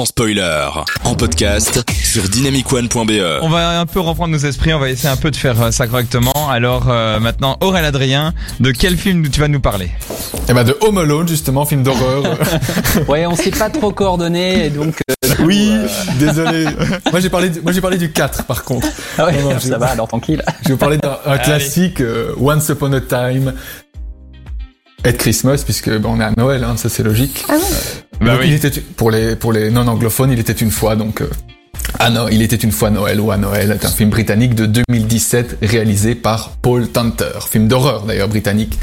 sans spoiler. En podcast sur dynamicone.be. On va un peu reprendre nos esprits, on va essayer un peu de faire euh, ça correctement. Alors euh, maintenant, Aurélien Adrien, de quel film tu vas nous parler? Eh ben de Home Alone justement, film d'horreur. Ouais, on s'est pas trop coordonné, et donc. euh, oui, euh, désolé. Moi j'ai parlé, du- moi j'ai parlé du 4 par contre. ah ouais, Non, non, ça je- va, alors tranquille. Je vais vous parler d'un un classique, euh, Once Upon a Time. Et Christmas, puisque ben, on est à Noël, hein, ça c'est logique. Bah Donc, oui. il était pour les pour les non anglophones, il était une fois donc. Ah non, il était une fois Noël ou à Noël, est un film britannique de 2017 réalisé par Paul Tanter, film d'horreur d'ailleurs britannique.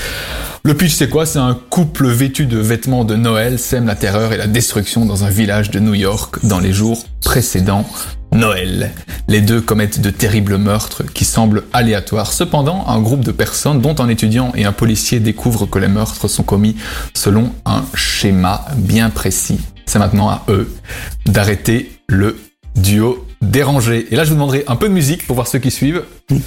Le pitch c'est quoi? C'est un couple vêtu de vêtements de Noël sème la terreur et la destruction dans un village de New York dans les jours précédents Noël. Les deux commettent de terribles meurtres qui semblent aléatoires. Cependant, un groupe de personnes, dont un étudiant et un policier, découvrent que les meurtres sont commis selon un schéma bien précis. C'est maintenant à eux d'arrêter le duo dérangé. Et là, je vous demanderai un peu de musique pour voir ceux qui suivent.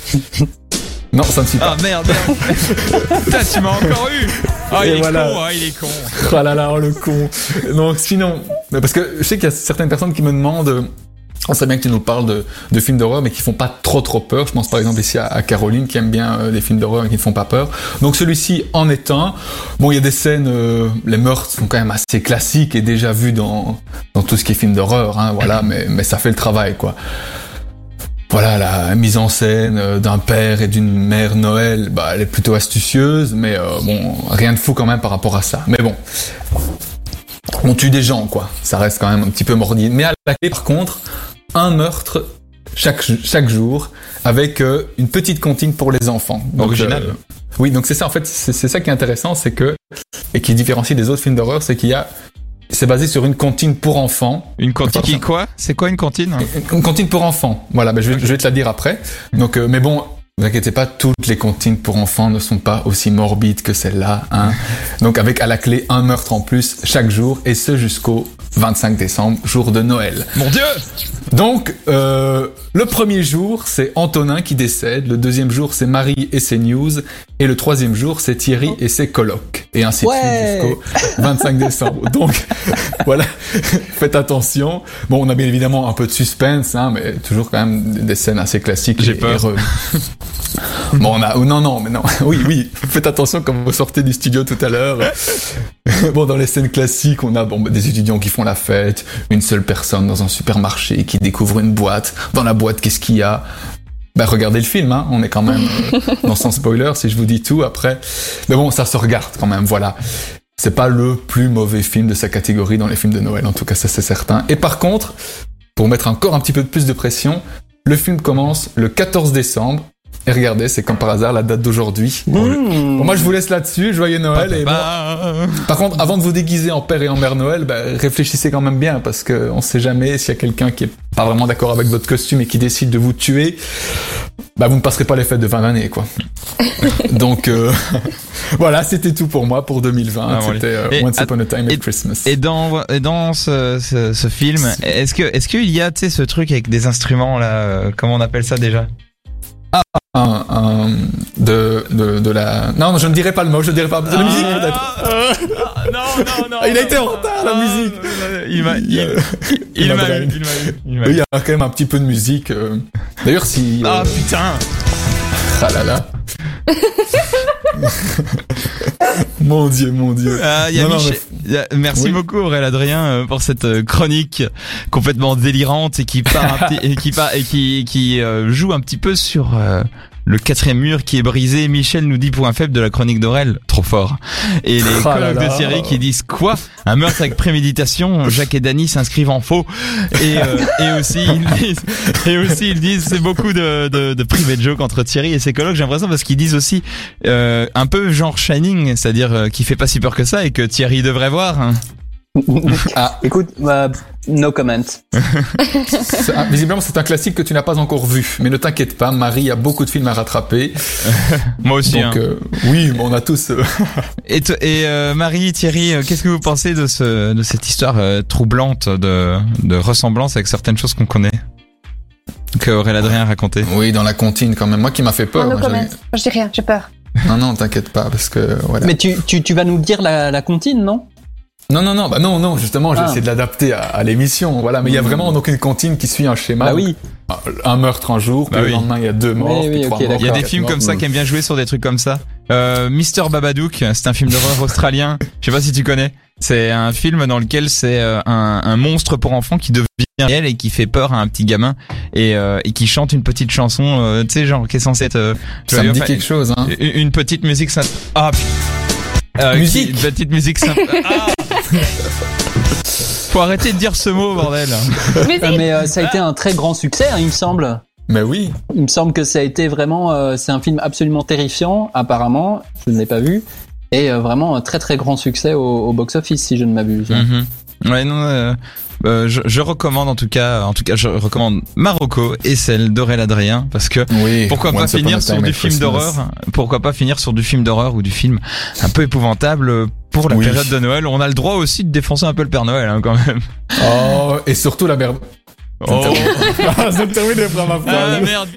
Non, ça ne suit pas. Ah merde, merde. Putain, tu m'as encore eu Ah, il Et est voilà. con, ah, il est con Oh là là, oh le con. Donc sinon, parce que je sais qu'il y a certaines personnes qui me demandent, on sait bien que tu nous parles de, de films d'horreur, mais qui font pas trop trop peur. Je pense par exemple ici à, à Caroline qui aime bien euh, les films d'horreur et qui ne font pas peur. Donc celui-ci en est un. Bon, il y a des scènes, euh, les meurtres sont quand même assez classiques et déjà vus dans dans tout ce qui est film d'horreur, hein, voilà. Mais mais ça fait le travail, quoi. Voilà, la mise en scène euh, d'un père et d'une mère Noël, bah, elle est plutôt astucieuse, mais euh, bon, rien de fou quand même par rapport à ça. Mais bon, on tue des gens, quoi. Ça reste quand même un petit peu mordide. Mais à la clé, par contre, un meurtre chaque, chaque jour avec euh, une petite comptine pour les enfants. Donc, Original. euh, oui, donc c'est ça, en fait, c'est ça qui est intéressant, c'est que, et qui différencie des autres films d'horreur, c'est qu'il y a, c'est basé sur une comptine pour enfants. Une cantine qui quoi? C'est quoi une cantine Une comptine pour enfants. Voilà, bah, je, vais, je vais te la dire après. Donc, euh, mais bon, ne vous inquiétez pas, toutes les comptines pour enfants ne sont pas aussi morbides que celle-là. Hein. Donc, avec à la clé un meurtre en plus chaque jour, et ce jusqu'au 25 décembre, jour de Noël. Mon dieu Donc, euh, le premier jour, c'est Antonin qui décède. Le deuxième jour, c'est Marie et ses news. Et le troisième jour, c'est Thierry et ses colocs. Et ainsi de suite jusqu'au 25 décembre. Donc, voilà, faites attention. Bon, on a bien évidemment un peu de suspense, hein, mais toujours quand même des scènes assez classiques. J'ai et- peur. et Bon, on a, oh, non, non, mais non, oui, oui, faites attention quand vous sortez du studio tout à l'heure. Bon, dans les scènes classiques, on a bon, des étudiants qui font la fête, une seule personne dans un supermarché qui découvre une boîte. Dans la boîte, qu'est-ce qu'il y a? Bah, regardez le film, hein. on est quand même euh, dans sans spoiler si je vous dis tout après. Mais bon, ça se regarde quand même, voilà. C'est pas le plus mauvais film de sa catégorie dans les films de Noël, en tout cas ça c'est certain. Et par contre, pour mettre encore un petit peu plus de pression, le film commence le 14 décembre. Et regardez, c'est comme par hasard la date d'aujourd'hui. Bon, Mmh. moi je vous laisse là-dessus, joyeux Noël. Et bon, par contre, avant de vous déguiser en père et en mère Noël, bah, réfléchissez quand même bien parce que on sait jamais s'il y a quelqu'un qui est pas vraiment d'accord avec votre costume et qui décide de vous tuer, bah vous ne passerez pas les fêtes de fin d'année quoi. Donc euh, voilà, c'était tout pour moi pour 2020. Ah, c'était euh, et- Once Upon a Time at et- Christmas. Et dans et dans ce, ce, ce film, est-ce que est-ce qu'il y a ce truc avec des instruments là, euh, comment on appelle ça déjà? Un, un- de, de, de la... Non, je ne dirais pas le mot, je ne dirais pas... De la musique peut-être Ah, Non non non. Ah, il a été en retard, la musique. Il m'a il, il eu, il m'a eu, il m'a eu. il y a quand même un petit peu de musique. euh. D'ailleurs, si... Ah euh, putain. Ah là là. mon dieu, mon dieu. Ah, il y a Non, non, Michel- il y a- Merci Oui. beaucoup Aurélien Adrien euh, pour cette euh, chronique complètement délirante et qui part un petit- et qui part et qui qui euh, joue un petit peu sur euh, le quatrième mur qui est brisé. Michel nous dit point faible de la chronique d'Aurel, trop fort. Et les Oh collègues de série qui disent quoi? Un meurtre avec préméditation. Jacques et Dany s'inscrivent en faux. Et, euh, et aussi ils disent et aussi ils disent c'est beaucoup de de, de private joke entre Thierry et ses collègues. J'ai l'impression parce qu'ils disent aussi euh, un peu genre Shining, c'est-à-dire euh, qui fait pas si peur que ça et que Thierry devrait voir. hein. Ah, Écoute, bah, no comment. ah, visiblement, c'est un classique que tu n'as pas encore vu. Mais ne t'inquiète pas, Marie a beaucoup de films à rattraper. Moi aussi. Donc, hein. euh, oui, mais on a tous... euh, Et, euh, Marie, Thierry, euh, qu'est-ce que vous pensez de ce de cette histoire euh, troublante de de ressemblance avec certaines choses qu'on connaît que Aurélien Adrien a raconté Oui, dans la comptine quand même. Moi qui m'a fait peur. No moi, comment. Moi, je dis rien, j'ai peur. Non, non, t'inquiète pas, parce que voilà. Mais tu, tu, tu vas nous dire la, la comptine, non? Non, non, non, bah non, non, justement, j'ai Ah. essayé de l'adapter à, à l'émission, voilà. Mais il y a vraiment donc une comptine qui suit un schéma. Bah oui. Un meurtre un jour, puis Bah le oui. lendemain il y a deux morts, Oui, puis oui, trois ok, morts. Il y a des films comme ça qui aiment bien jouer sur des trucs comme ça. Euh, Mister Babadook, c'est un film d'horreur australien. Je sais pas si tu connais. C'est un film dans lequel c'est euh, un, un monstre pour enfants qui devient réel et qui fait peur à un petit gamin et, euh, et qui chante une petite chanson, euh, tu sais, genre qui est censée être. euh, Ça me dit enfin, quelque chose, hein. une une petite musique sympa. Ah, putain. Euh, Musique. qui- Une petite musique sympa. Ah Faut arrêter de dire ce mot, bordel. Mais Euh, ça a été un très grand succès, hein, il me semble. Mais oui. Il me semble que ça a été vraiment, euh, c'est un film absolument terrifiant, apparemment. Je ne l'ai pas vu. Et euh, vraiment un très très grand succès au, au box-office, si je ne m'abuse. Mhm. Ouais, non, euh, euh, je, je recommande en tout cas, en tout cas, je recommande Marocco et celle d'Aurel Adrien parce que Oui. pourquoi pas finir sur du film d'horreur Pourquoi pas finir sur du film d'horreur ou du film un peu épouvantable pour la Oui. période de Noël On a le droit aussi de défoncer un peu le Père Noël hein, quand même. Oh, et surtout la merde. Oh. Ça me termine. Ah merde